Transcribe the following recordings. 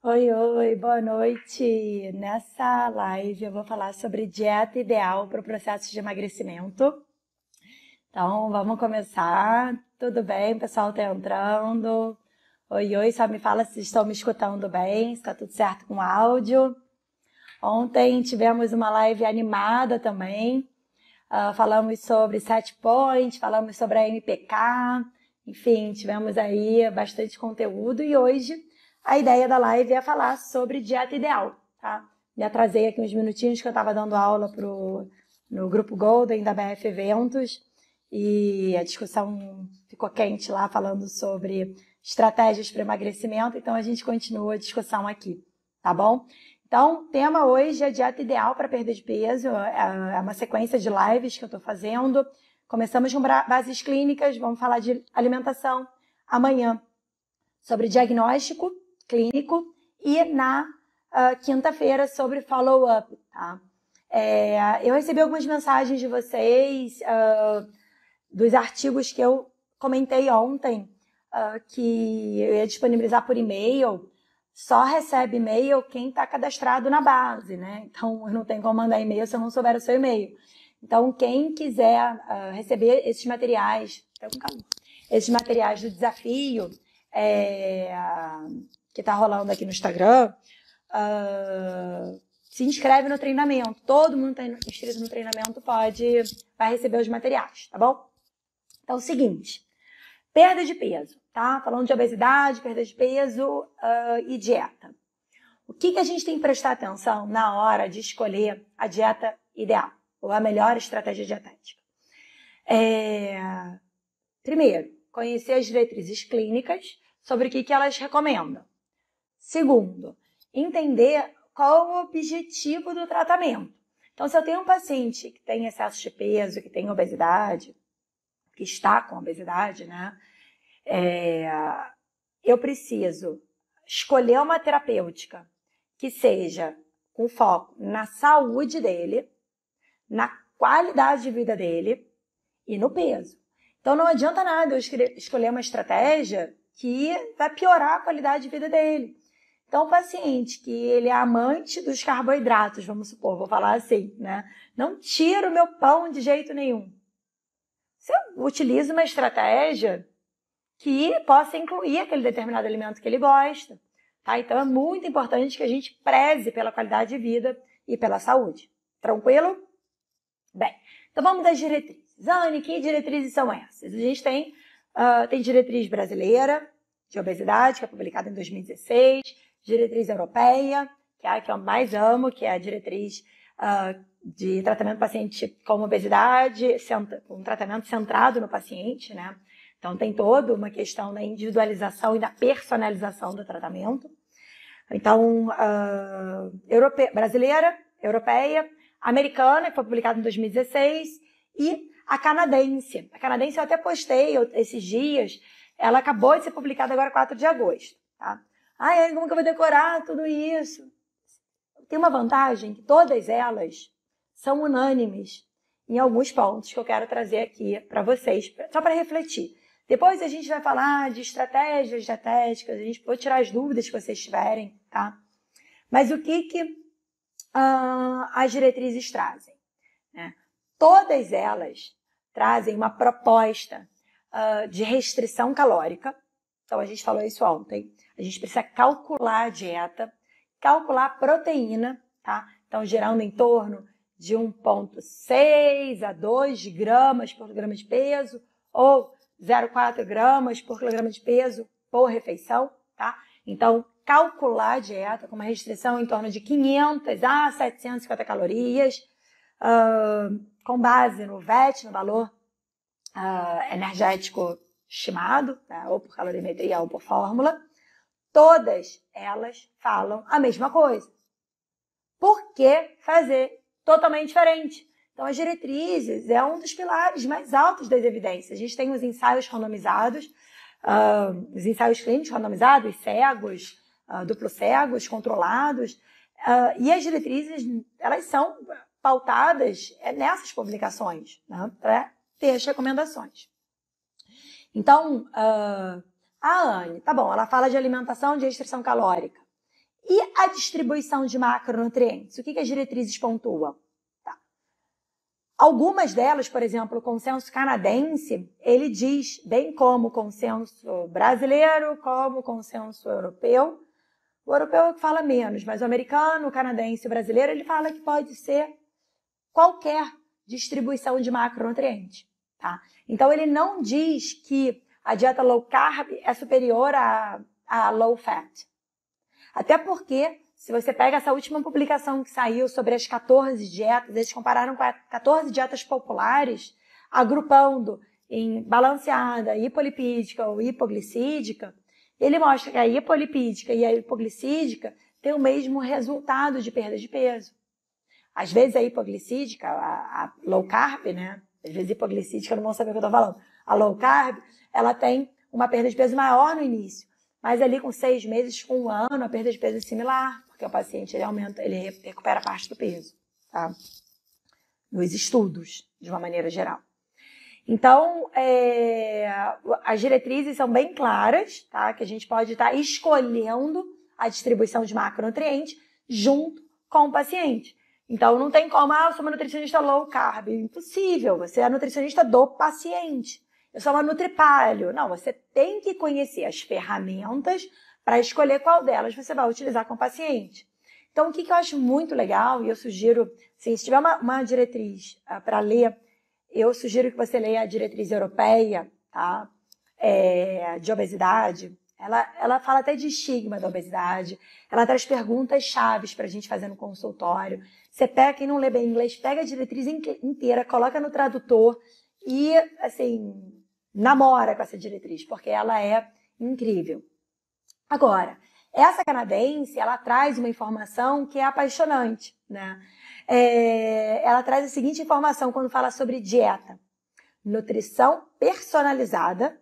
Oi, oi, boa noite. Nessa live eu vou falar sobre dieta ideal para o processo de emagrecimento. Então, vamos começar. Tudo bem? Pessoal está entrando. Oi, oi, só me fala se estão me escutando bem, se está tudo certo com o áudio. Ontem tivemos uma live animada também. Uh, falamos sobre set point, falamos sobre a MPK, enfim, tivemos aí bastante conteúdo e hoje a ideia da live é falar sobre dieta ideal, tá? Me atrasei aqui uns minutinhos que eu estava dando aula pro, no grupo Golden da BF Eventos e a discussão ficou quente lá falando sobre estratégias para emagrecimento, então a gente continua a discussão aqui, tá bom? Então, tema hoje é dieta ideal para perda de peso. É, é uma sequência de lives que eu estou fazendo. Começamos com bases clínicas, vamos falar de alimentação amanhã, sobre diagnóstico clínico e na uh, quinta-feira sobre follow-up. Tá? É, eu recebi algumas mensagens de vocês, uh, dos artigos que eu comentei ontem, uh, que eu ia disponibilizar por e-mail só recebe e-mail quem está cadastrado na base, né? Então, eu não tenho como mandar e-mail se eu não souber o seu e-mail. Então, quem quiser uh, receber esses materiais, esses materiais do desafio é, que está rolando aqui no Instagram, uh, se inscreve no treinamento. Todo mundo está inscrito no treinamento pode, vai receber os materiais, tá bom? Então, é o seguinte, perda de peso tá? Falando de obesidade, perda de peso uh, e dieta. O que, que a gente tem que prestar atenção na hora de escolher a dieta ideal ou a melhor estratégia dietética? É... Primeiro, conhecer as diretrizes clínicas sobre o que, que elas recomendam. Segundo, entender qual o objetivo do tratamento. Então, se eu tenho um paciente que tem excesso de peso, que tem obesidade, que está com obesidade, né? É, eu preciso escolher uma terapêutica que seja com foco na saúde dele, na qualidade de vida dele e no peso. Então não adianta nada eu escolher uma estratégia que vai piorar a qualidade de vida dele. Então, o paciente que ele é amante dos carboidratos, vamos supor, vou falar assim, né? Não tira o meu pão de jeito nenhum. Você utiliza uma estratégia que possa incluir aquele determinado alimento que ele gosta. Tá? Então é muito importante que a gente preze pela qualidade de vida e pela saúde. Tranquilo? Bem, então vamos às diretrizes. Anne, que diretrizes são essas? A gente tem, uh, tem diretriz brasileira de obesidade, que é publicada em 2016, diretriz europeia, que é a que eu mais amo, que é a diretriz uh, de tratamento do paciente com obesidade, um tratamento centrado no paciente, né? Então, tem toda uma questão da individualização e da personalização do tratamento. Então, uh, europe... brasileira, europeia, americana, que foi publicada em 2016, e a canadense. A canadense eu até postei esses dias, ela acabou de ser publicada agora 4 de agosto. Tá? Ai, como que eu vou decorar tudo isso? Tem uma vantagem que todas elas são unânimes em alguns pontos que eu quero trazer aqui para vocês, só para refletir. Depois a gente vai falar de estratégias dietéticas, a gente pode tirar as dúvidas que vocês tiverem, tá? Mas o que, que uh, as diretrizes trazem? Né? Todas elas trazem uma proposta uh, de restrição calórica. Então a gente falou isso ontem. A gente precisa calcular a dieta, calcular a proteína, tá? Então gerando em torno de 1,6 a 2 gramas por grama de peso, ou 0,4 gramas por quilograma de peso por refeição, tá? Então, calcular a dieta com uma restrição em torno de 500 a 750 calorias, uh, com base no VET, no valor uh, energético estimado, né? ou por calorimetria ou por fórmula, todas elas falam a mesma coisa. Por que fazer totalmente diferente? Então, as diretrizes é um dos pilares mais altos das evidências. A gente tem os ensaios randomizados, uh, os ensaios clínicos randomizados, cegos, uh, duplo cegos, controlados, uh, e as diretrizes, elas são pautadas é, nessas publicações, né, para ter as recomendações. Então, a Anne, tá bom, ela fala de alimentação de restrição calórica. E a distribuição de macronutrientes? O que, que as diretrizes pontuam? Tá. Algumas delas, por exemplo, o consenso canadense, ele diz, bem como o consenso brasileiro, como o consenso europeu, o europeu é fala menos, mas o americano, o canadense o brasileiro, ele fala que pode ser qualquer distribuição de macronutrientes. Tá? Então, ele não diz que a dieta low carb é superior a, a low fat. Até porque, se você pega essa última publicação que saiu sobre as 14 dietas, eles compararam com as 14 dietas populares, agrupando em balanceada, hipolipídica ou hipoglicídica, ele mostra que a hipolipídica e a hipoglicídica têm o mesmo resultado de perda de peso. Às vezes a hipoglicídica, a, a low carb, né? Às vezes hipoglicídica, não vão saber o que eu estou falando. A low carb, ela tem uma perda de peso maior no início. Mas ali com seis meses, com um ano, a perda de peso é similar, porque o paciente ele aumenta, ele recupera parte do peso, tá? Nos estudos, de uma maneira geral. Então, é, as diretrizes são bem claras, tá? Que a gente pode estar escolhendo a distribuição de macronutrientes junto com o paciente. Então, não tem como, ah, eu sou uma nutricionista low carb. Impossível, você é nutricionista do paciente. Eu sou uma nutripalho. Não, você tem que conhecer as ferramentas para escolher qual delas você vai utilizar com o paciente. Então, o que, que eu acho muito legal, e eu sugiro, assim, se tiver uma, uma diretriz uh, para ler eu sugiro que você leia a diretriz europeia, tá? É, de obesidade. Ela, ela fala até de estigma da obesidade. Ela traz perguntas chaves para a gente fazer no consultório. Você pega, quem não lê bem inglês, pega a diretriz inteira, coloca no tradutor e, assim, namora com essa diretriz, porque ela é incrível. Agora, essa canadense, ela traz uma informação que é apaixonante, né? É, ela traz a seguinte informação quando fala sobre dieta: nutrição personalizada,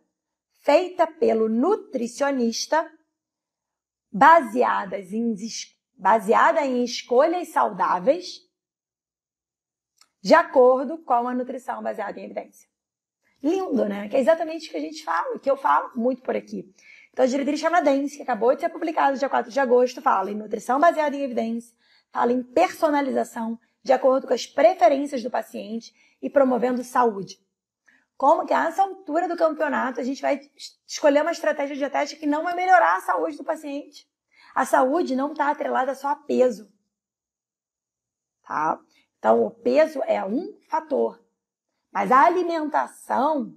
feita pelo nutricionista, baseadas em, baseada em escolhas saudáveis, de acordo com a nutrição baseada em evidência. Lindo, né? Que é exatamente o que a gente fala, que eu falo muito por aqui. Então, a diretriz canadense, que acabou de ser publicada dia 4 de agosto, fala em nutrição baseada em evidência, fala em personalização de acordo com as preferências do paciente e promovendo saúde. Como que a essa altura do campeonato a gente vai escolher uma estratégia dietética que não vai melhorar a saúde do paciente? A saúde não está atrelada só a peso. Tá? Então, o peso é um fator. Mas a alimentação,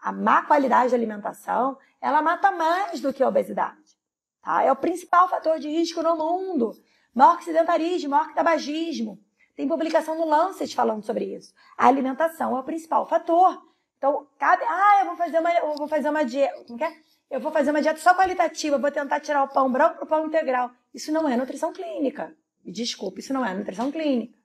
a má qualidade da alimentação, ela mata mais do que a obesidade. Tá? É o principal fator de risco no mundo maior que sedentarismo, maior que tabagismo. Tem publicação no Lancet falando sobre isso. A alimentação é o principal fator. Então, cabe, ah, eu vou fazer uma, eu vou fazer uma dieta, como é? Eu vou fazer uma dieta só qualitativa, vou tentar tirar o pão branco para o pão integral. Isso não é nutrição clínica. Desculpe, isso não é nutrição clínica.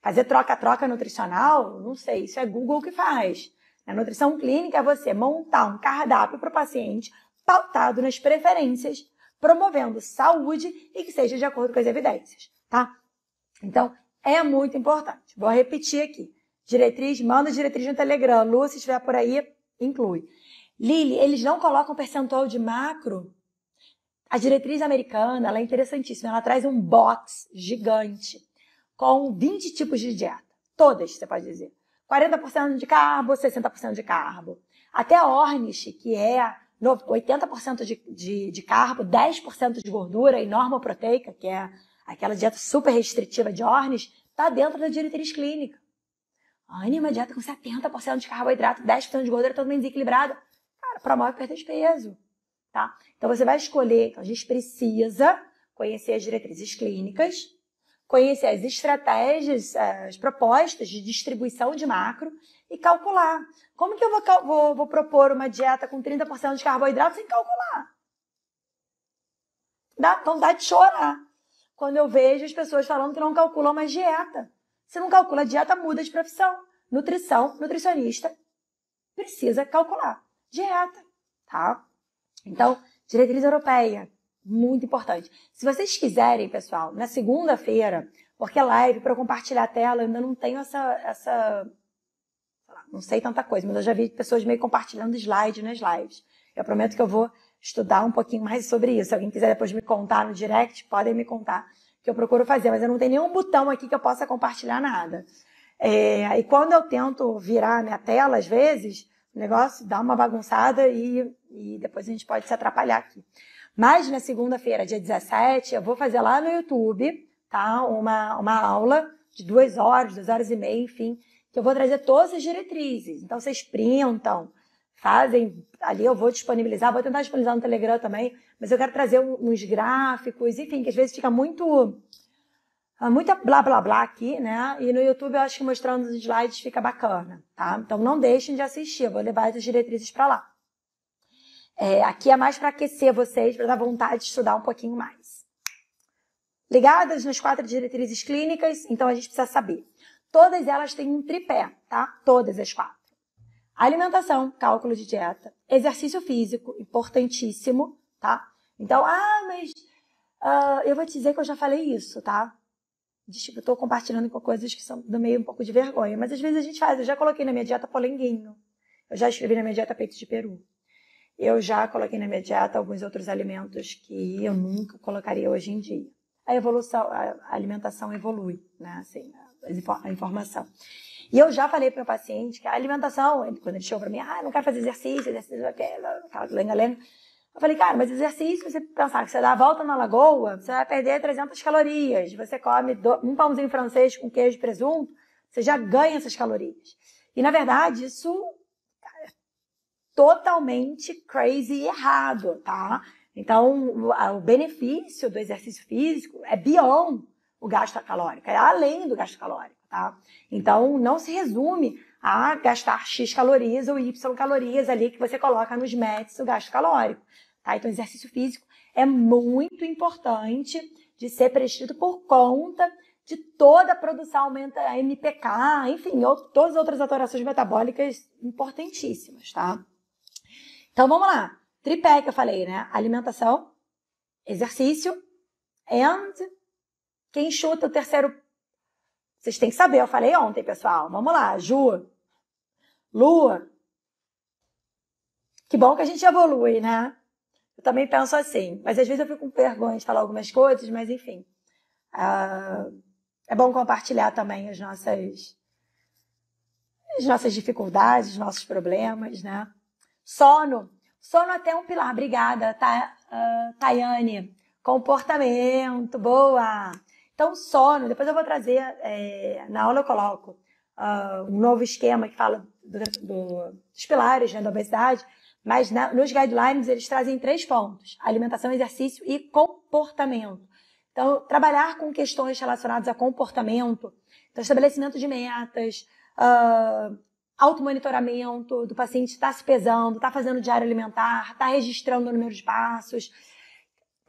Fazer troca-troca nutricional, não sei, isso é Google que faz. A nutrição clínica é você montar um cardápio para o paciente pautado nas preferências promovendo saúde e que seja de acordo com as evidências, tá? Então, é muito importante. Vou repetir aqui. Diretriz, manda diretriz no Telegram. Lu, se estiver por aí, inclui. Lili, eles não colocam percentual de macro? A diretriz americana, ela é interessantíssima. Ela traz um box gigante com 20 tipos de dieta. Todas, você pode dizer. 40% de carbo, 60% de carbo. Até a Ornish, que é 80% de, de, de carbo, 10% de gordura e norma proteica, que é aquela dieta super restritiva de Ornes, está dentro da diretriz clínica. Anne, uma dieta com 70% de carboidrato, 10% de gordura, totalmente desequilibrada. Cara, promove perda de peso. Tá? Então você vai escolher, então a gente precisa conhecer as diretrizes clínicas, conhecer as estratégias, as propostas de distribuição de macro e calcular. Como que eu vou, vou, vou propor uma dieta com 30% de carboidrato sem calcular? Dá, então dá de chorar. Quando eu vejo as pessoas falando que não calculam mais dieta. Se não calcula dieta, muda de profissão. Nutrição, nutricionista, precisa calcular dieta, tá? Então, diretriz europeia, muito importante. Se vocês quiserem, pessoal, na segunda-feira, porque é live para compartilhar a tela, eu ainda não tenho essa, essa não sei tanta coisa, mas eu já vi pessoas meio compartilhando slide nas lives. Eu prometo que eu vou estudar um pouquinho mais sobre isso. Se alguém quiser depois me contar no direct, podem me contar que eu procuro fazer, mas eu não tenho nenhum botão aqui que eu possa compartilhar nada. É, e quando eu tento virar a minha tela, às vezes, o negócio dá uma bagunçada e, e depois a gente pode se atrapalhar aqui. Mas na segunda-feira, dia 17, eu vou fazer lá no YouTube, tá? Uma, uma aula de duas horas, duas horas e meia, enfim, que eu vou trazer todas as diretrizes. Então vocês printam, fazem, ali eu vou disponibilizar, vou tentar disponibilizar no Telegram também, mas eu quero trazer uns gráficos, enfim, que às vezes fica muito ah, muita blá blá blá aqui, né? E no YouTube eu acho que mostrando os slides fica bacana, tá? Então não deixem de assistir, eu vou levar as diretrizes para lá. É, aqui é mais para aquecer vocês, para dar vontade de estudar um pouquinho mais. Ligadas nas quatro diretrizes clínicas, então a gente precisa saber. Todas elas têm um tripé, tá? Todas as quatro. Alimentação, cálculo de dieta, exercício físico, importantíssimo, tá? Então, ah, mas uh, eu vou te dizer que eu já falei isso, tá? De, tipo, estou compartilhando com coisas que são do meio um pouco de vergonha, mas às vezes a gente faz. Eu já coloquei na minha dieta polenguinho, eu já escrevi na minha dieta peito de peru. Eu já coloquei na minha dieta alguns outros alimentos que eu nunca colocaria hoje em dia. A evolução, a alimentação evolui, né? Assim, a informação. E eu já falei para o paciente que a alimentação, quando ele chegou para mim, ah, não quero fazer exercício, exercício, aquela lenga-lenga. Eu falei, cara, mas exercício, você pensar que você dá a volta na lagoa, você vai perder 300 calorias. Você come um pãozinho francês com queijo e presunto, você já ganha essas calorias. E, na verdade, isso é totalmente crazy e errado, tá? Então, o benefício do exercício físico é beyond o gasto calórico, é além do gasto calórico tá? Então, não se resume a gastar X calorias ou Y calorias ali que você coloca nos METs o gasto calórico, tá? Então, exercício físico é muito importante de ser prescrito por conta de toda a produção, aumenta a MPK, enfim, todas as outras alterações metabólicas importantíssimas, tá? Então, vamos lá. Tripé que eu falei, né? Alimentação, exercício and quem chuta o terceiro vocês têm que saber, eu falei ontem, pessoal. Vamos lá, Ju. Lua. Que bom que a gente evolui, né? Eu também penso assim. Mas às vezes eu fico com vergonha de falar algumas coisas, mas enfim. Uh, é bom compartilhar também as nossas, as nossas dificuldades, os nossos problemas, né? Sono. Sono até um pilar. Obrigada, tá, uh, Tayane. Comportamento. Boa. Então, sono, depois eu vou trazer, é, na aula eu coloco uh, um novo esquema que fala do, do, dos pilares né, da obesidade, mas na, nos guidelines eles trazem três pontos: alimentação, exercício e comportamento. Então, trabalhar com questões relacionadas a comportamento, então, estabelecimento de metas, uh, automonitoramento do paciente está se pesando, está fazendo diário alimentar, está registrando o número de passos,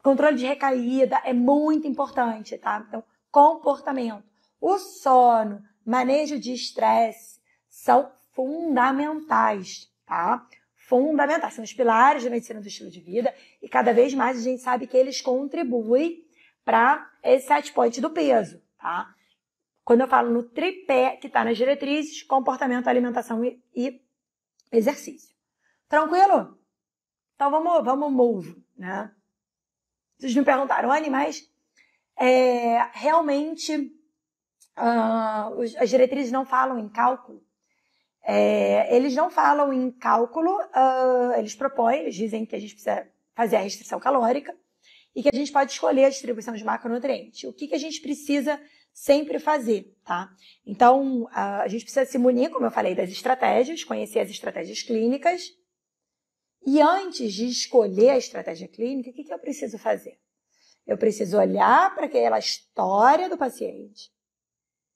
Controle de recaída é muito importante, tá? Então, comportamento. O sono, manejo de estresse são fundamentais, tá? Fundamentais. São os pilares da medicina do estilo de vida e cada vez mais a gente sabe que eles contribuem para esse set point do peso, tá? Quando eu falo no tripé que está nas diretrizes, comportamento, alimentação e, e exercício. Tranquilo? Então vamos, vamos move, né? Vocês me perguntaram, animais é, realmente uh, as diretrizes não falam em cálculo. É, eles não falam em cálculo, uh, eles propõem, eles dizem que a gente precisa fazer a restrição calórica e que a gente pode escolher a distribuição de macronutrientes. O que, que a gente precisa sempre fazer, tá? Então, a gente precisa se munir, como eu falei, das estratégias, conhecer as estratégias clínicas, e antes de escolher a estratégia clínica, o que, que eu preciso fazer? Eu preciso olhar para aquela história do paciente.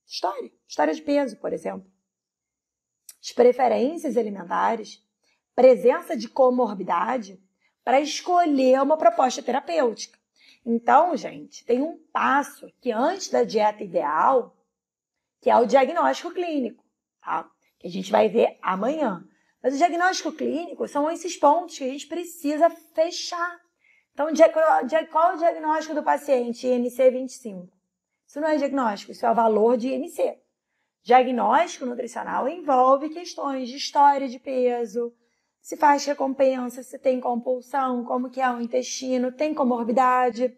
História. História de peso, por exemplo. As preferências alimentares, presença de comorbidade, para escolher uma proposta terapêutica. Então, gente, tem um passo que antes da dieta ideal, que é o diagnóstico clínico, tá? Que a gente vai ver amanhã. Mas o diagnóstico clínico são esses pontos que a gente precisa fechar. Então, qual é o diagnóstico do paciente IMC 25? Isso não é diagnóstico, isso é o valor de IMC. Diagnóstico nutricional envolve questões de história de peso, se faz recompensa, se tem compulsão, como que é o intestino, tem comorbidade.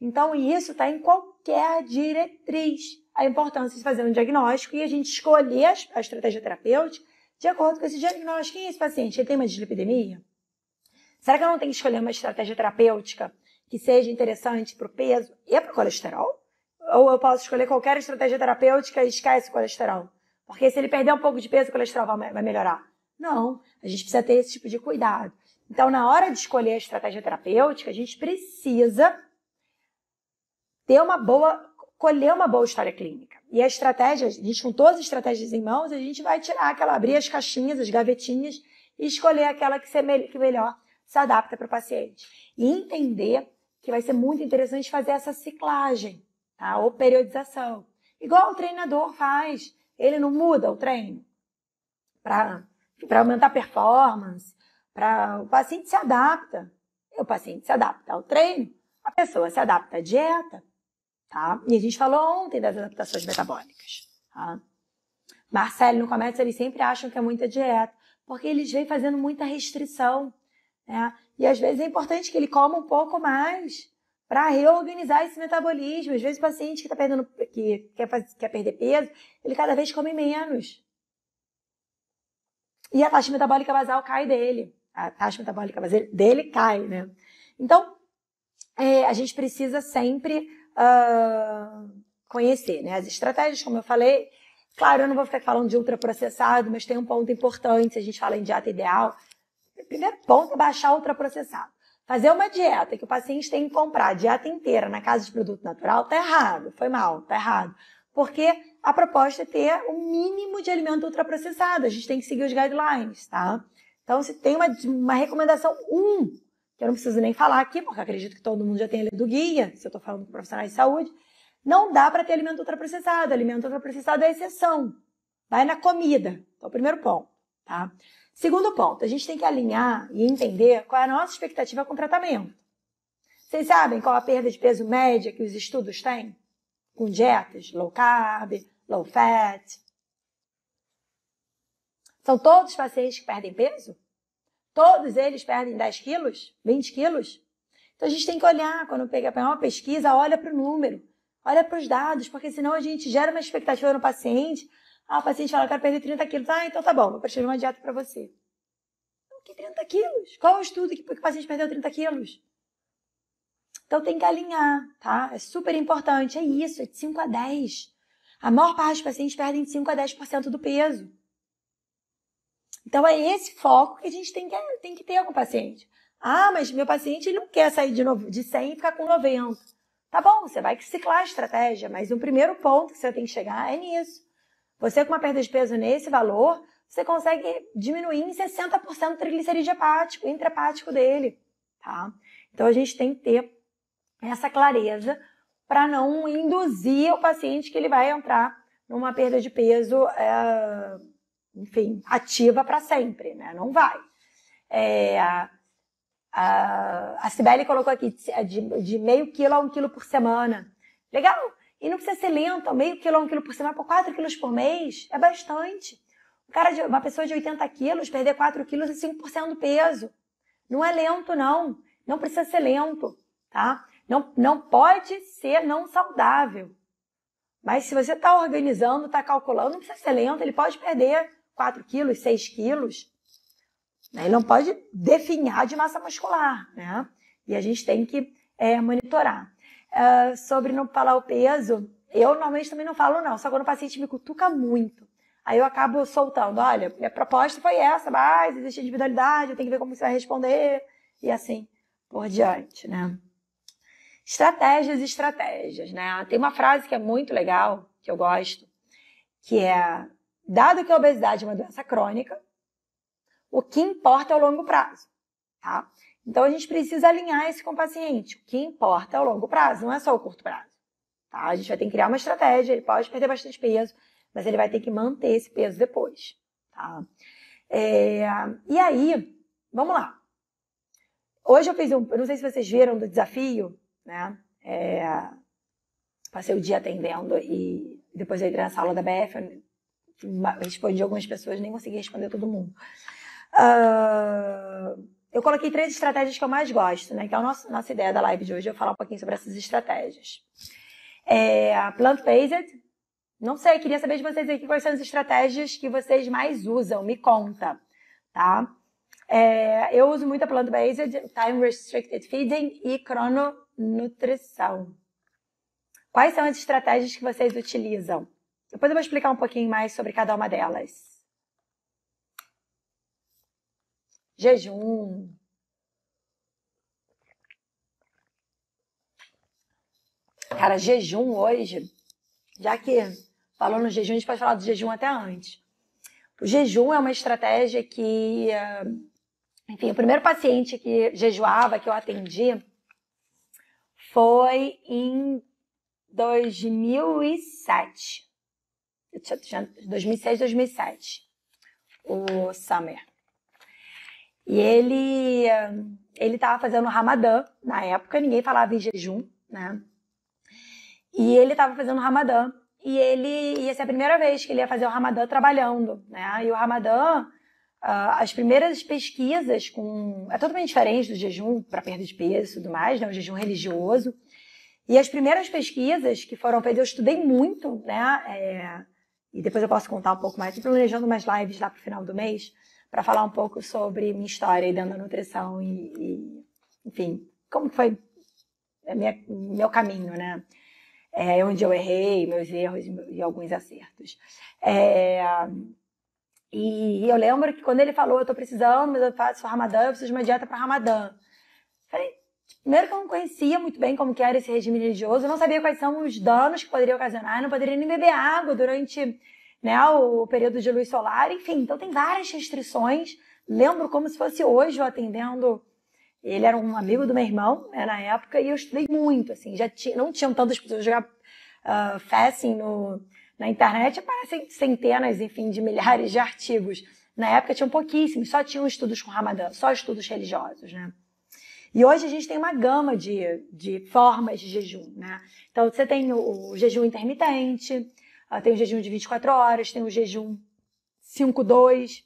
Então, isso está em qualquer diretriz. A importância de fazer um diagnóstico e a gente escolher a estratégia terapêutica de acordo com esse diagnóstico. Quem é esse paciente? Ele tem uma dislipidemia? Será que eu não tenho que escolher uma estratégia terapêutica que seja interessante para o peso e para o colesterol? Ou eu posso escolher qualquer estratégia terapêutica e esquece o colesterol? Porque se ele perder um pouco de peso, o colesterol vai melhorar. Não, a gente precisa ter esse tipo de cuidado. Então, na hora de escolher a estratégia terapêutica, a gente precisa ter uma boa, colher uma boa história clínica. E a estratégia, a gente com todas as estratégias em mãos, a gente vai tirar aquela, abrir as caixinhas, as gavetinhas e escolher aquela que, se, que melhor se adapta para o paciente. E entender que vai ser muito interessante fazer essa ciclagem, tá? Ou periodização. Igual o treinador faz. Ele não muda o treino para aumentar a performance, para o paciente se adapta. O paciente se adapta ao treino, a pessoa se adapta à dieta, tá? E a gente falou ontem das adaptações metabólicas, tá? Marcelo, no começo, eles sempre acham que é muita dieta, porque eles vêm fazendo muita restrição. Né? E às vezes é importante que ele coma um pouco mais para reorganizar esse metabolismo. Às vezes o paciente que está perdendo, que quer, fazer, quer perder peso, ele cada vez come menos. E a taxa metabólica basal cai dele. A taxa metabólica basal dele cai, né? Então, é, a gente precisa sempre uh, conhecer, né? As estratégias, como eu falei. Claro, eu não vou ficar falando de ultraprocessado, mas tem um ponto importante, se a gente fala em dieta ideal, primeiro ponto é baixar ultraprocessado. Fazer uma dieta que o paciente tem que comprar a dieta inteira na casa de produto natural tá errado, foi mal, tá errado. Porque a proposta é ter o mínimo de alimento ultraprocessado, a gente tem que seguir os guidelines, tá? Então, se tem uma, uma recomendação 1, um, que eu não preciso nem falar aqui, porque acredito que todo mundo já tem lido guia, se eu estou falando com profissionais de saúde, não dá para ter alimento ultraprocessado. Alimento ultraprocessado é exceção. Vai na comida. Então, primeiro ponto, tá? Segundo ponto, a gente tem que alinhar e entender qual é a nossa expectativa com o tratamento. Vocês sabem qual a perda de peso média que os estudos têm? Com dietas low carb, low fat. São todos pacientes que perdem peso? Todos eles perdem 10 quilos? 20 quilos? Então a gente tem que olhar, quando pega uma pesquisa, olha para o número, olha para os dados, porque senão a gente gera uma expectativa no paciente, ah, o paciente fala, quero perder 30 quilos. Ah, então tá bom, vou prescrever uma dieta para você. Que 30 quilos? Qual o estudo que, que o paciente perdeu 30 quilos? Então tem que alinhar, tá? É super importante. É isso, é de 5 a 10. A maior parte dos pacientes perdem de 5 a 10% do peso. Então é esse foco que a gente tem que, tem que ter com o paciente. Ah, mas meu paciente ele não quer sair de, novo, de 100 e ficar com 90. Tá bom, você vai ciclar a estratégia, mas o primeiro ponto que você tem que chegar é nisso. Você com uma perda de peso nesse valor, você consegue diminuir em 60% o triglicerídeo hepático, intrahepático dele, tá? Então a gente tem que ter essa clareza para não induzir o paciente que ele vai entrar numa perda de peso, é, enfim, ativa para sempre, né? Não vai. É, a, a, a Cibele colocou aqui de, de meio quilo a um quilo por semana. Legal, e não precisa ser lento, meio quilo, um quilo por semana, por 4 quilos por mês, é bastante. Um cara de, uma pessoa de 80 quilos, perder 4 quilos é 5% do peso. Não é lento, não. Não precisa ser lento, tá? Não, não pode ser não saudável. Mas se você está organizando, está calculando, não precisa ser lento, ele pode perder 4 quilos, 6 quilos. Ele não pode definhar de massa muscular, né? E a gente tem que é, monitorar. Uh, sobre não falar o peso, eu normalmente também não falo não, só quando o paciente me cutuca muito. Aí eu acabo soltando, olha, minha proposta foi essa, mas existe individualidade, eu tenho que ver como você vai responder, e assim por diante, né? Estratégias e estratégias, né? Tem uma frase que é muito legal, que eu gosto, que é, dado que a obesidade é uma doença crônica, o que importa é o longo prazo, tá? Então a gente precisa alinhar isso com o paciente. O que importa é o longo prazo, não é só o curto prazo. Tá? A gente vai ter que criar uma estratégia, ele pode perder bastante peso, mas ele vai ter que manter esse peso depois. Tá? É, e aí, vamos lá. Hoje eu fiz um, eu não sei se vocês viram do desafio, né? É, passei o dia atendendo e depois eu entrei na sala da BF, respondi algumas pessoas, nem consegui responder todo mundo. Uh, eu coloquei três estratégias que eu mais gosto, né? Que é a nossa, nossa ideia da live de hoje, eu falar um pouquinho sobre essas estratégias. É, a plant-based, não sei, queria saber de vocês aqui quais são as estratégias que vocês mais usam, me conta, tá? É, eu uso muito a plant-based, time restricted feeding e crononutrição. Quais são as estratégias que vocês utilizam? Depois eu vou explicar um pouquinho mais sobre cada uma delas. Jejum. Cara, jejum hoje, já que falou no jejum, a gente pode falar do jejum até antes. O jejum é uma estratégia que, eh, enfim, o primeiro paciente que jejuava, que eu atendi, foi em 2007. 2006, 2007. O Summer. E ele ele estava fazendo Ramadã na época, ninguém falava em jejum, né? E ele estava fazendo Ramadã e ele ia ser a primeira vez que ele ia fazer o Ramadã trabalhando, né? E o Ramadã, uh, as primeiras pesquisas com é totalmente diferente do jejum para perda de peso e tudo mais, né? O jejum religioso. E as primeiras pesquisas que foram feitas, eu estudei muito, né? É, e depois eu posso contar um pouco mais. Estou planejando umas lives lá para o final do mês para falar um pouco sobre minha história dentro da nutrição e, e enfim, como foi minha, meu caminho, né? É, onde eu errei, meus erros e alguns acertos. É, e eu lembro que quando ele falou, eu estou precisando, mas eu faço Ramadã, eu preciso de uma dieta para Ramadã. Primeiro que eu não conhecia muito bem como que era esse regime religioso, eu não sabia quais são os danos que poderia ocasionar, eu não poderia nem beber água durante né, o período de luz solar, enfim, então tem várias restrições. Lembro como se fosse hoje eu atendendo. Ele era um amigo do meu irmão né, na época e eu estudei muito, assim, já tinha, não tinham tantas pessoas jogar uh, fasting no, na internet, aparecem centenas, enfim, de milhares de artigos. Na época tinham pouquíssimos, só tinham estudos com Ramadã, só estudos religiosos, né? E hoje a gente tem uma gama de, de formas de jejum, né? Então você tem o, o jejum intermitente, Uh, tem o jejum de 24 horas, tem o jejum 5-2.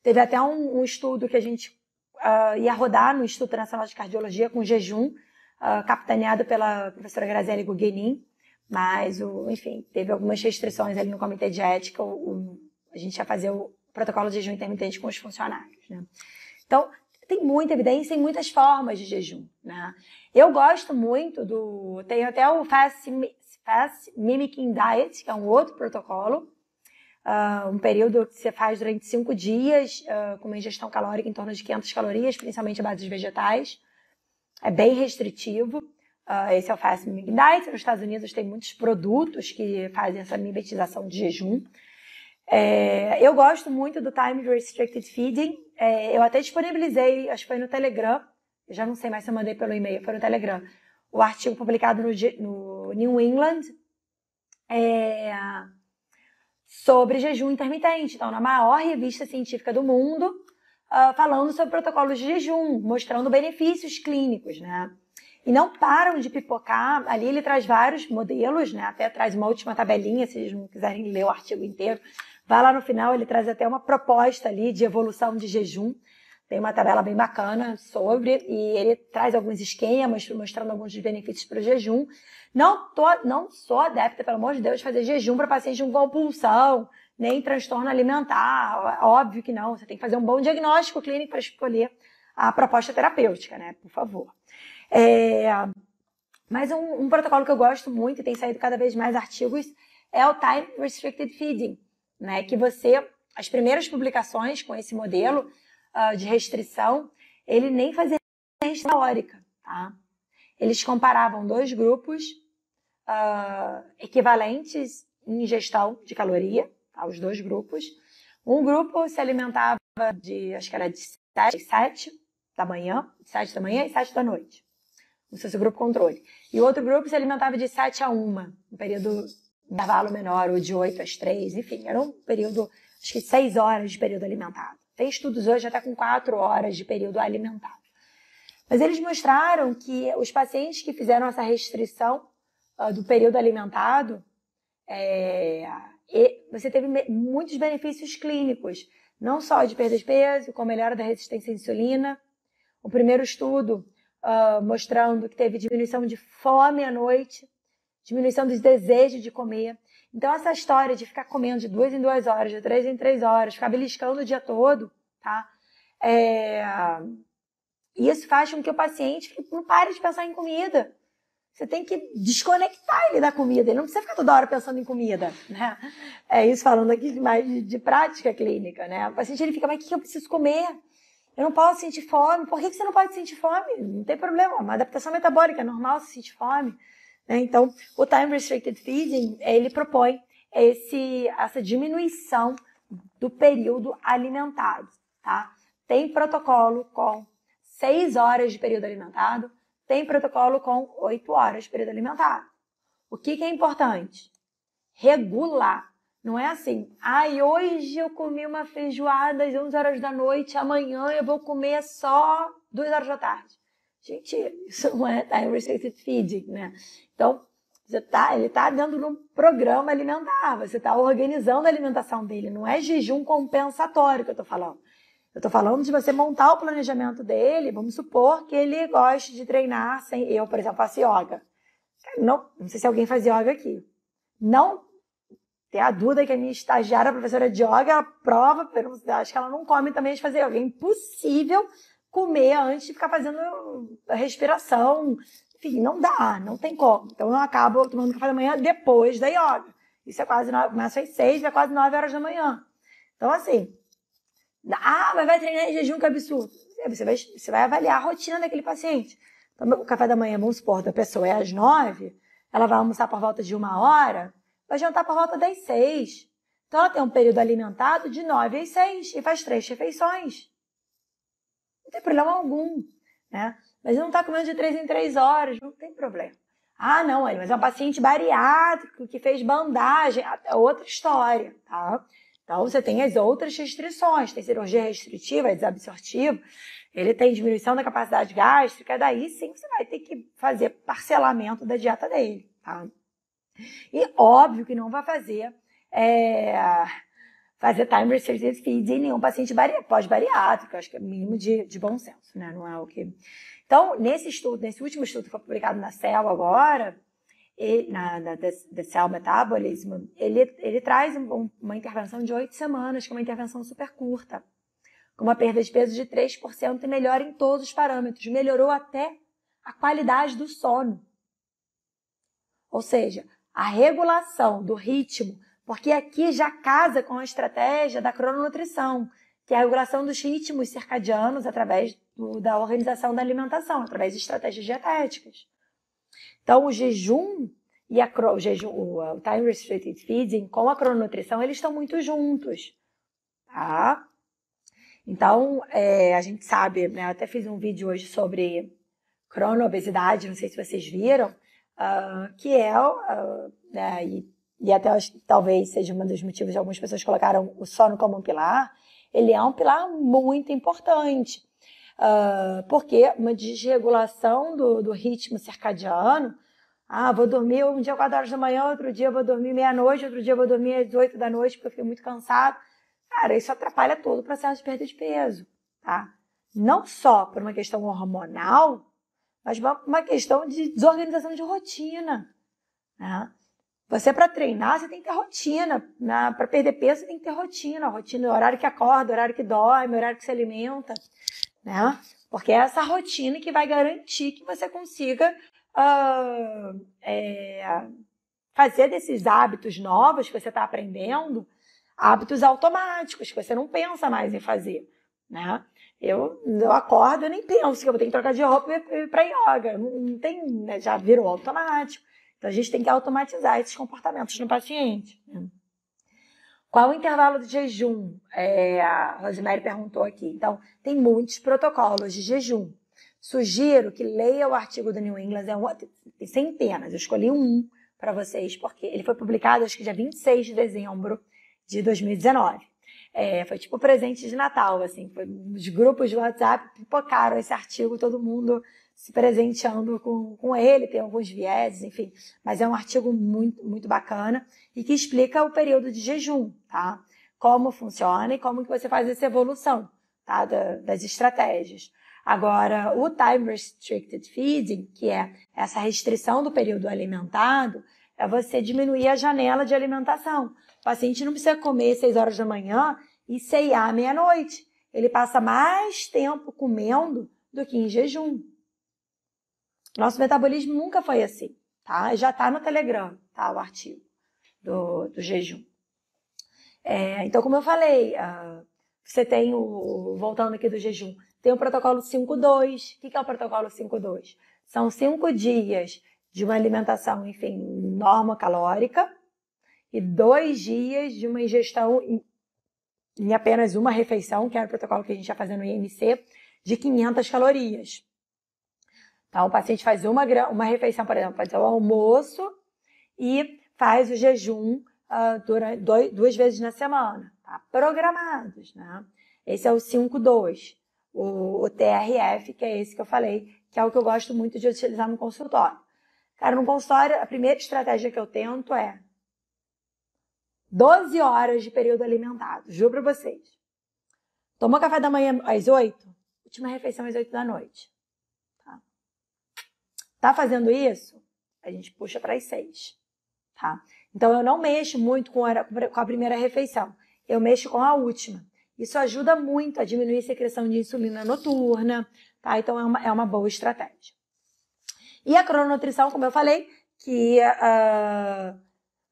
Teve até um, um, estudo que a gente uh, ia rodar no Instituto Nacional de Cardiologia com jejum, uh, capitaneado pela professora Graziele Guggenin, mas, o, enfim, teve algumas restrições ali no comitê de ética, o, o, a gente ia fazer o protocolo de jejum intermitente com os funcionários, né? Então, tem muita evidência e muitas formas de jejum, né? Eu gosto muito do... Tem até o Fast Fast Mimicking Diet, que é um outro protocolo, uh, um período que você faz durante cinco dias, uh, com uma ingestão calórica em torno de 500 calorias, principalmente a base vegetais. É bem restritivo. Uh, esse é o Fast Mimicking Diet. Nos Estados Unidos tem muitos produtos que fazem essa mimetização de jejum. É, eu gosto muito do Time Restricted Feeding. É, eu até disponibilizei, acho que foi no Telegram, já não sei mais se eu mandei pelo e-mail, foi no Telegram, o artigo publicado no, no New England é, sobre jejum intermitente. Então, na maior revista científica do mundo, uh, falando sobre protocolos de jejum, mostrando benefícios clínicos, né? E não param de pipocar. Ali ele traz vários modelos, né? Até traz uma última tabelinha, se vocês não quiserem ler o artigo inteiro. Vai lá no final, ele traz até uma proposta ali de evolução de jejum. Tem uma tabela bem bacana sobre, e ele traz alguns esquemas mostrando alguns benefícios para o jejum. Não, tô, não sou adepta, pelo amor de Deus, de fazer jejum para paciente com compulsão, nem transtorno alimentar. Óbvio que não. Você tem que fazer um bom diagnóstico clínico para escolher a proposta terapêutica, né? Por favor. É... Mas um, um, protocolo que eu gosto muito e tem saído cada vez mais artigos é o Time Restricted Feeding, né? Que você, as primeiras publicações com esse modelo uh, de restrição, ele nem fazia restrição calórica, tá? Eles comparavam dois grupos uh, equivalentes em ingestão de caloria, tá, os dois grupos. Um grupo se alimentava de, acho que era de 7, 7 da manhã, 7 da manhã e 7 da noite. Como se fosse o grupo controle. E o outro grupo se alimentava de 7 a 1, um período de intervalo menor, ou de 8 às 3, enfim, era um período, acho que 6 horas de período alimentado. Tem estudos hoje até com 4 horas de período alimentado. Mas eles mostraram que os pacientes que fizeram essa restrição uh, do período alimentado, é, você teve muitos benefícios clínicos, não só de perda de peso, com melhora da resistência à insulina. O primeiro estudo uh, mostrando que teve diminuição de fome à noite, diminuição dos desejos de comer. Então, essa história de ficar comendo de duas em duas horas, de três em três horas, ficar beliscando o dia todo, tá? É... Isso faz com que o paciente não pare de pensar em comida. Você tem que desconectar ele da comida. Ele não precisa ficar toda hora pensando em comida, né? É isso falando aqui mais de, prática clínica, né? O paciente ele fica, mas o que eu preciso comer? Eu não posso sentir fome. Por que você não pode sentir fome? Não tem problema. Uma adaptação metabólica é normal se sentir fome. Né? Então, o Time Restricted Feeding, ele propõe esse, essa diminuição do período alimentado, tá? Tem protocolo com 6 horas de período alimentado, tem protocolo com 8 horas de período alimentado. O que, que é importante? Regular. Não é assim, ai, ah, hoje eu comi uma feijoada às 11 horas da noite, amanhã eu vou comer só 2 horas da tarde. Gente, isso não é time restricted feeding, né? Então, você tá, ele está dentro de um programa alimentar, você está organizando a alimentação dele, não é jejum compensatório que eu estou falando. Eu estou falando de você montar o planejamento dele. Vamos supor que ele goste de treinar sem. Eu, por exemplo, faço yoga. Não, não sei se alguém faz yoga aqui. Não tem a dúvida que a minha estagiária, professora de yoga, ela prova, acho que ela não come também de fazer yoga. É impossível comer antes de ficar fazendo respiração. Enfim, não dá, não tem como. Então eu acabo tomando café da manhã depois da yoga. Isso é quase nove, começa às seis, é quase nove horas da manhã. Então, assim, ah, mas vai treinar em jejum, que absurdo. Você vai, você vai avaliar a rotina daquele paciente. Então, o café da manhã, vamos supor, da pessoa é às nove, ela vai almoçar por volta de uma hora, vai jantar por volta das seis. Então, ela tem um período alimentado de nove às seis e faz três refeições. Não tem problema algum, né? Mas não está comendo de três em três horas, não tem problema. Ah, não, mas é um paciente bariátrico que fez bandagem, é outra história, tá? Então, você tem as outras restrições, tem cirurgia restritiva, desabsortivo, ele tem diminuição da capacidade gástrica, daí sim você vai ter que fazer parcelamento da dieta dele, tá? E óbvio que não vai fazer é, fazer time restricted feeds em nenhum paciente pós-bariátrico, acho que é mínimo de, de bom senso, né? Não é o que... Então, nesse estudo, nesse último estudo que foi publicado na Cell agora, ele, na, na The Cell Metabolism, ele, ele traz um, uma intervenção de oito semanas, que é uma intervenção super curta, com uma perda de peso de 3% e melhora em todos os parâmetros. Melhorou até a qualidade do sono. Ou seja, a regulação do ritmo, porque aqui já casa com a estratégia da crononutrição, que é a regulação dos ritmos circadianos através do, da organização da alimentação, através de estratégias dietéticas. Então, o jejum e a, o, jejum, o, time restricted feeding com a crononutrição, eles estão muito juntos, tá? Então, é, a gente sabe, né, eu até fiz um vídeo hoje sobre crono-obesidade, não sei se vocês viram, uh, que é, uh, né, e, e até talvez seja um dos motivos de algumas pessoas colocaram o sono como um pilar, ele é um pilar muito importante. Uh, porque uma desregulação do, do ritmo circadiano, ah, vou dormir um dia 4 horas da manhã, outro dia vou dormir meia-noite, outro dia vou dormir às 8 da noite porque eu fiquei muito cansado. Cara, isso atrapalha todo o processo de perda de peso, tá? Não só por uma questão hormonal, mas uma, uma questão de desorganização de rotina. Né? Você, para treinar, você tem que ter rotina. Né? Para perder peso, você tem que ter rotina. Rotina, horário que acorda, horário que dorme, horário que se alimenta né? Porque é essa rotina que vai garantir que você consiga uh, é, fazer desses hábitos novos que você está aprendendo hábitos automáticos, que você não pensa mais em fazer, né? Eu, eu acordo e nem penso que eu vou ter que trocar de roupa para yoga. Não tem, né? já virou automático. Então a gente tem que automatizar esses comportamentos no paciente. Qual o intervalo de jejum? É, a Rosemary perguntou aqui. Então, tem muitos protocolos de jejum. Sugiro que leia o artigo do New England, é um, tem centenas, eu escolhi um para vocês, porque ele foi publicado acho que dia 26 de dezembro de 2019. É, foi tipo presente de Natal, assim, foi, os grupos de WhatsApp pipocaram esse artigo, todo mundo se presenteando com, com ele, tem alguns vieses, enfim. Mas é um artigo muito, muito bacana e que explica o período de jejum, tá? como funciona e como que você faz essa evolução tá? Da, das estratégias. Agora, o time restricted feeding, que é essa restrição do período alimentado, é você diminuir a janela de alimentação. O paciente não precisa comer 6 horas da manhã e ceiar meia-noite. Ele passa mais tempo comendo do que em jejum. Nosso metabolismo nunca foi assim, tá? Já está no Telegram, tá? O artigo do, do jejum. É, então, como eu falei, uh, você tem o, voltando aqui do jejum, tem o protocolo 5.2. O que é o protocolo 5.2? São cinco dias de uma alimentação, enfim, norma calórica e dois dias de uma ingestão em, em apenas uma refeição, que era o protocolo que a gente ia fazer no IMC, de 500 calorias. Então, o paciente faz uma, uma refeição, por exemplo, pode ser o almoço e faz o jejum uh, durante, dois, duas vezes na semana, tá? programados, né? Esse é o 5-2, o, o TRF, que é esse que eu falei, que é o que eu gosto muito de utilizar no consultório. Cara, no consultório, a primeira estratégia que eu tento é 12 horas de período alimentado, juro pra vocês. Tomou café da manhã às 8, última refeição às 8 da noite. Tá fazendo isso? A gente puxa para as seis, tá? Então eu não mexo muito com a, primeira refeição, eu mexo com a última. Isso ajuda muito a diminuir a secreção de insulina noturna, tá? Então é uma, é uma boa estratégia. E a crononutrição, como eu falei, que uh,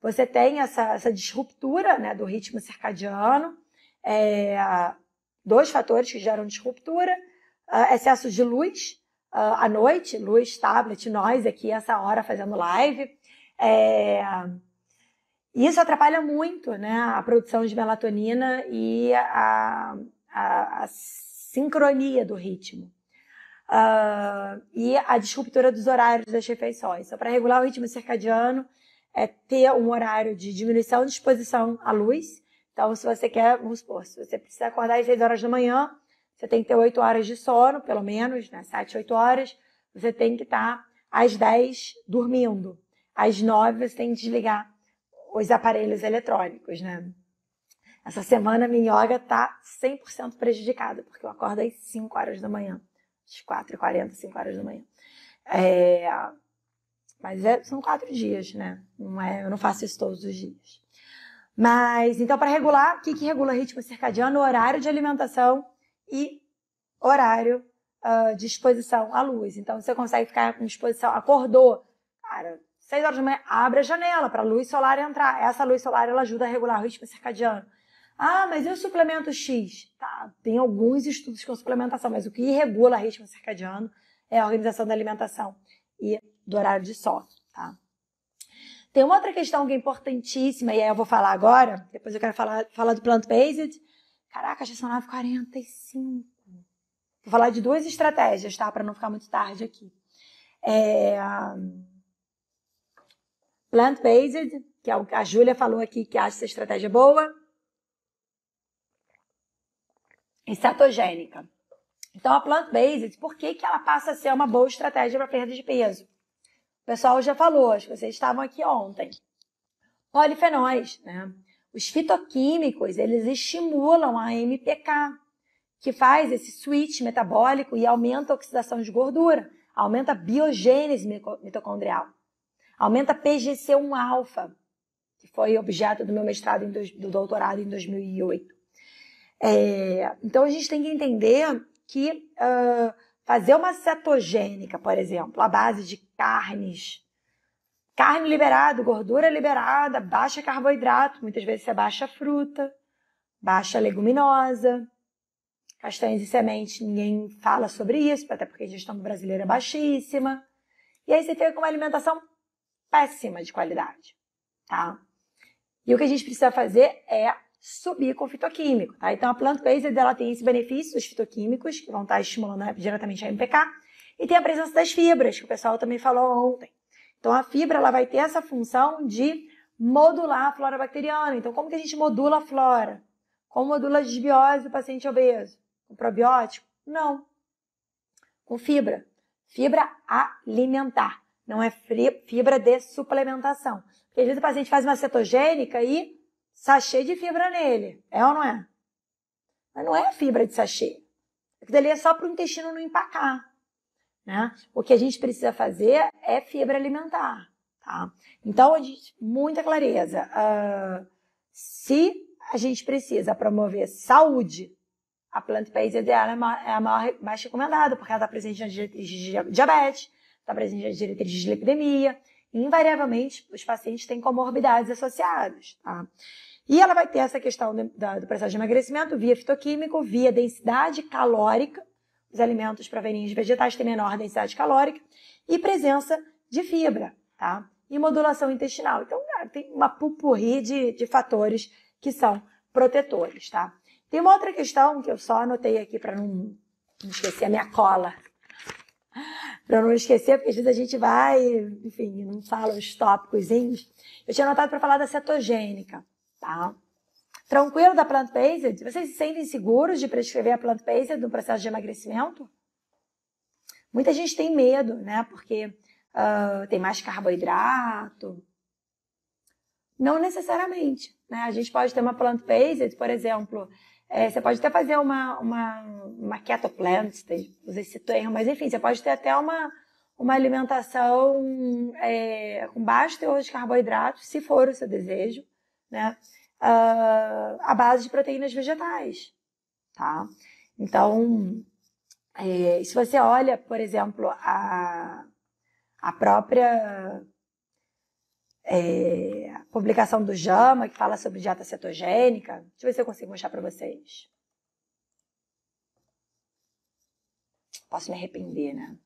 você tem essa, essa disruptura né, do ritmo circadiano, é, dois fatores que geram disruptura, uh, excesso de luz, uh, à noite, luz, tablet, nós aqui essa hora fazendo live. É... Isso atrapalha muito né, a produção de melatonina e a, a, a sincronia do ritmo. Uh, e a disruptura dos horários das refeições. Então, para regular o ritmo circadiano, é ter um horário de diminuição de exposição à luz. Então, se você quer, vamos supor, se você precisa acordar às 6 horas da manhã, você tem que ter 8 horas de sono, pelo menos, né? 7, 8 horas. Você tem que estar tá às 10 dormindo. Às 9 você tem que desligar os aparelhos eletrônicos, né? Essa semana minha yoga tá 100% prejudicada, porque eu acordo às 5 horas da manhã. Às 4h40, 5 horas da manhã. É... Mas é, são quatro dias, né? Não é, eu não faço isso todos os dias. Mas, então, para regular, o que, que regula ritmo circadiano? O horário de alimentação e horário uh, de exposição à luz. Então você consegue ficar com exposição, acordou, cara, 6 horas da manhã, abre a janela para a luz solar entrar. Essa luz solar ela ajuda a regular o ritmo circadiano. Ah, mas e o suplemento X? Tá, tem alguns estudos com suplementação, mas o que regula o ritmo circadiano é a organização da alimentação e do horário de sono, tá? Tem uma outra questão que é importantíssima, e aí eu vou falar agora, depois eu quero falar, falar do plant-based, Caraca, já são 9h45. Vou falar de duas estratégias, tá? Para não ficar muito tarde aqui. É... Plant-based, que é o que a Júlia falou aqui que acha essa estratégia boa. E cetogênica. Então, a plant-based, por que, que ela passa a ser uma boa estratégia para perda de peso? O pessoal já falou, acho que vocês estavam aqui ontem. Polifenóis, né? Os fitoquímicos, eles estimulam a MPK, que faz esse switch metabólico e aumenta a oxidação de gordura, aumenta a biogênese mitocondrial, aumenta a PGC1-alfa, que foi objeto do meu mestrado, do doutorado em 2008. É, então a gente tem que entender que uh, fazer uma cetogênica, por exemplo, à base de carnes, Carne liberada, gordura liberada, baixa carboidrato, muitas vezes você baixa fruta, baixa leguminosa, castanhas e sementes, ninguém fala sobre isso, até porque a gestão brasileira é baixíssima. E aí você fica com uma alimentação péssima de qualidade, tá? E o que a gente precisa fazer é subir com fitoquímico, tá? Então a plant-based ela tem esse benefício dos fitoquímicos, que vão estar estimulando diretamente a MPK, e tem a presença das fibras, que o pessoal também falou ontem. Então a fibra ela vai ter essa função de modular a flora bacteriana. Então como que a gente modula a flora? Como modula a desbiose do paciente obeso? Com probiótico? Não. Com fibra. Fibra alimentar. Não é fibra de suplementação. Porque às vezes o paciente faz uma cetogênica e sachê de fibra nele. É ou não é? Mas não é fibra de sachê. Aquilo ali é só para o intestino não empacar. Né? O que a gente precisa fazer é fibra alimentar. Tá? Então, a gente, muita clareza. Uh, se a gente precisa promover saúde, a plant-based ideal é a maior, mais recomendada, porque ela está presente na diretriz de diabetes, está presente na diretriz de lipidemia, e invariavelmente os pacientes têm comorbidades associadas. Tá? E ela vai ter essa questão do, do processo de emagrecimento via fitoquímico, via densidade calórica, os alimentos provenientes de vegetais têm menor densidade calórica, e presença de fibra, tá? E modulação intestinal. Então, tem uma pupurri de, de fatores que são protetores, tá? Tem uma outra questão que eu só anotei aqui para não, não esquecer a minha cola. Para não esquecer, porque às vezes a gente vai, enfim, não fala os tópicos. Eu tinha anotado para falar da cetogênica, tá? Tranquilo da plant-based? Vocês se sentem seguros de prescrever a plant-based no processo de emagrecimento? Muita gente tem medo, né? Porque uh, tem mais carboidrato. Não necessariamente, né? A gente pode ter uma plant-based, por exemplo, é, você pode até fazer uma, uma, uma keto plant, usei esse termo, mas enfim, você pode ter até uma, uma alimentação é, com baixo teor de carboidratos, se for o seu desejo, né? Uh, a base de proteínas vegetais, tá? Então, é, se você olha, por exemplo, a, a própria é, publicação do JAMA, que fala sobre dieta cetogênica. Deixa eu ver se eu consigo mostrar para vocês. Posso me arrepender, né?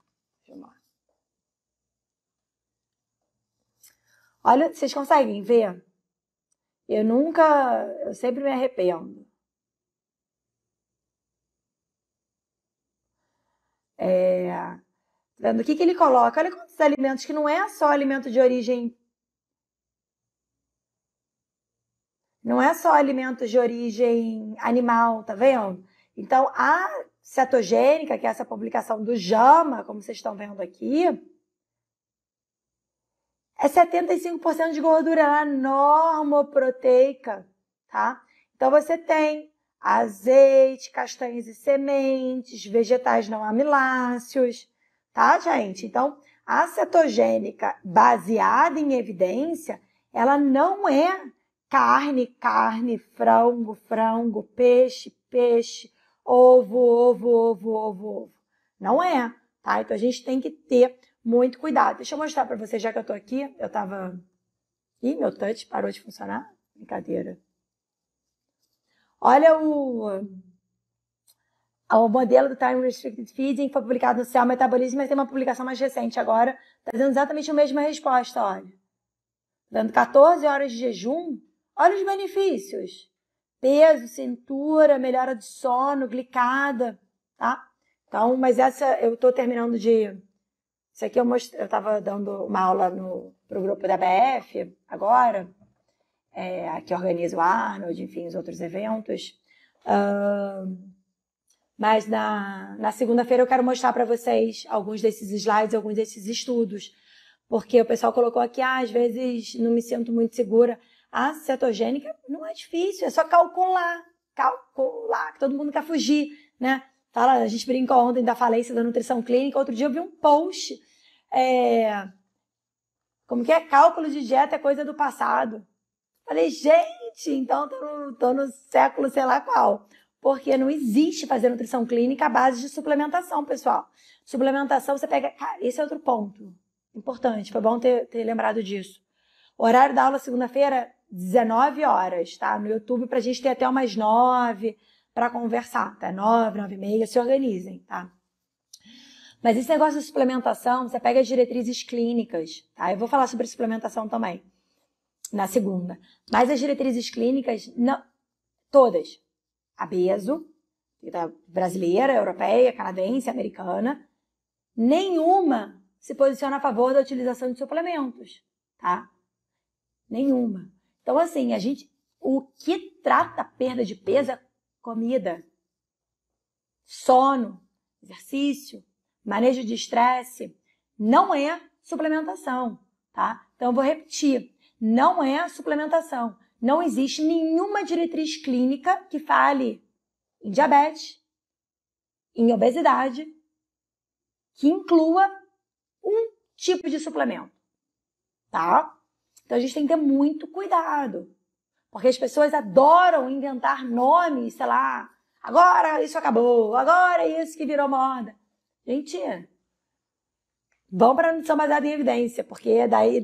Olha, vocês conseguem ver? Eu nunca, eu sempre me arrependo. É, vendo o que, que ele coloca? Olha quantos alimentos que não é só alimento de origem Não é só alimentos de origem animal, tá vendo? Então, a cetogênica, que é essa publicação do JAMA, como vocês estão vendo aqui, é 75% de gordura normoproteica, tá? Então, você tem azeite, castanhas e sementes, vegetais não amiláceos, tá, gente? Então, a cetogênica baseada em evidência, ela não é carne, carne, frango, frango, peixe, peixe, ovo, ovo, ovo, ovo, ovo. Não é, tá? Então a gente tem que ter muito cuidado. Deixa eu mostrar para vocês, já que eu tô aqui, eu tava. Ih, meu touch parou de funcionar? Brincadeira. Olha o, o modelo do Time Restricted Feeding, foi publicado no Cell Metabolism, mas tem uma publicação mais recente agora, trazendo exatamente a mesma resposta, olha. Dando 14 horas de jejum, Olha os benefícios. Peso, cintura, melhora de sono, glicada, tá? Então, mas essa eu estou terminando de. Isso aqui eu estava dando uma aula no, pro grupo da BF agora, é, que organiza o Arnold, enfim, os outros eventos. Uh, mas na, na segunda-feira eu quero mostrar para vocês alguns desses slides, alguns desses estudos, porque o pessoal colocou aqui, ah, às vezes não me sinto muito segura. A cetogênica não é difícil, é só calcular, calcular, que todo mundo quer fugir, né? Fala, a gente brincou ontem da falência da nutrição clínica, outro dia eu vi um post, é, como que é? Cálculo de dieta é coisa do passado. Falei, gente, então tô no, tô no século sei lá qual. Porque não existe fazer nutrição clínica à base de suplementação, pessoal. Suplementação, você pega. Cara, esse é outro ponto importante. Foi bom ter, ter lembrado disso. O horário da aula segunda-feira 19 horas, tá? No YouTube, para a gente ter até umas 9 para conversar, tá? 9, 9 e meia, se organizem, tá? Mas esse negócio de suplementação, você pega as diretrizes clínicas, tá? Eu vou falar sobre suplementação também, na segunda. Mas as diretrizes clínicas, não, todas. A BESO, tá? brasileira, europeia, canadense, americana, nenhuma se posiciona a favor da utilização de suplementos, tá? Nenhuma. Então, assim, a gente. O que trata a perda de peso é comida, sono, exercício, manejo de estresse. Não é suplementação, tá? Então, eu vou repetir. Não é suplementação. não existe nenhuma diretriz clínica que fale em diabetes, em obesidade, que inclua um tipo de suplemento, tá? Então a gente tem que ter muito cuidado, porque as pessoas adoram inventar nomes, sei lá, agora isso acabou, agora isso que virou moda. Gente, vão para a nutrição baseada em evidência, porque daí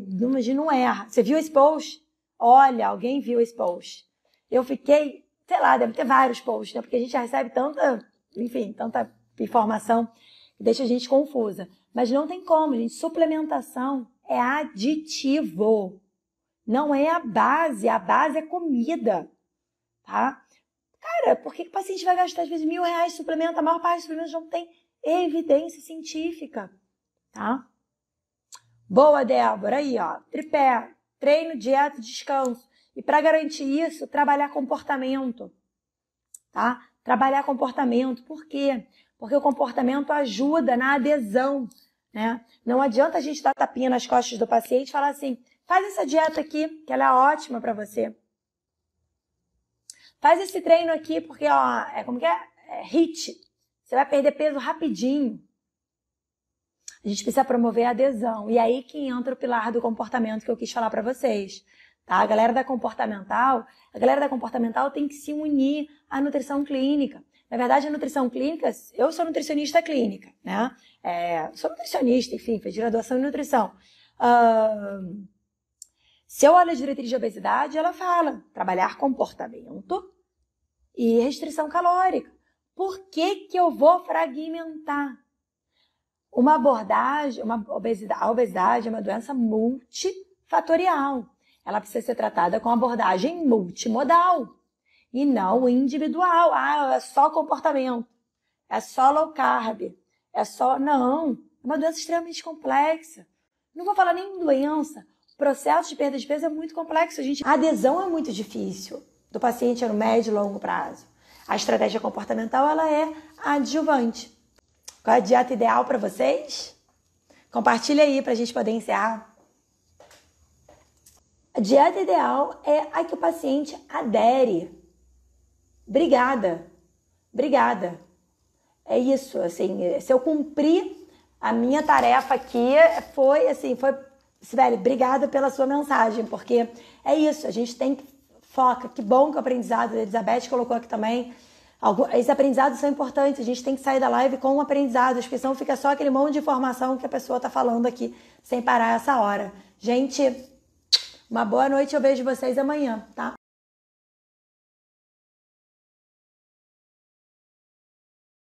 não erra. Você viu esse post? Olha, alguém viu esse post. Eu fiquei, sei lá, deve ter vários posts, né? Porque a gente recebe tanta, enfim, tanta informação que deixa a gente confusa. Mas não tem como, gente. Suplementação é aditivo. Não é a base. A base é comida. Tá? Cara, por que, o paciente vai gastar às vezes mil reais de suplemento? A maior parte dos suplementos não tem evidência científica. Tá? Boa, Débora. Aí, ó. Tripé. Treino, dieta, descanso. E para garantir isso, trabalhar comportamento. Tá? Trabalhar comportamento. Por quê? Porque o comportamento ajuda na adesão. Né? Não adianta a gente dar tapinha nas costas do paciente e falar assim: faz essa dieta aqui, que ela é ótima para você. Faz esse treino aqui, porque ó, é como que é? é HIT. Você vai perder peso rapidinho. A gente precisa promover a adesão. E aí que entra o pilar do comportamento que eu quis falar para vocês. Tá? A galera da comportamental, a galera da comportamental tem que se unir à nutrição clínica. Na verdade, a nutrição clínica, eu sou nutricionista clínica, né? É, sou nutricionista, enfim, fiz graduação em nutrição. Uh, se eu olho a diretriz de obesidade, ela fala trabalhar comportamento e restrição calórica. Por que, que eu vou fragmentar? Uma abordagem, uma obesidade, a obesidade é uma doença multifatorial. Ela precisa ser tratada com abordagem multimodal e não individual. Ah, é só comportamento, é só low carb, é só. Não, é uma doença extremamente complexa. Não vou falar nem em doença. O processo de perda de peso é muito complexo. Gente... a adesão é muito difícil do paciente no médio e longo prazo. A estratégia comportamental ela é adjuvante. Qual é a dieta ideal para vocês? Compartilha aí para a gente poder encerrar. A dieta ideal é a que o paciente adere. Obrigada. Obrigada. É isso, assim, se eu cumprir a minha tarefa aqui, foi assim, foi Sibeli, obrigada pela sua mensagem, porque é isso, a gente tem que foca. Que bom que o aprendizado, a Elizabeth colocou aqui também. Esses aprendizados são importantes, a gente tem que sair da live com aprendizados, porque senão fica só aquele monte de informação que a pessoa está falando aqui sem parar essa hora. Gente, uma boa noite, eu vejo vocês amanhã, tá?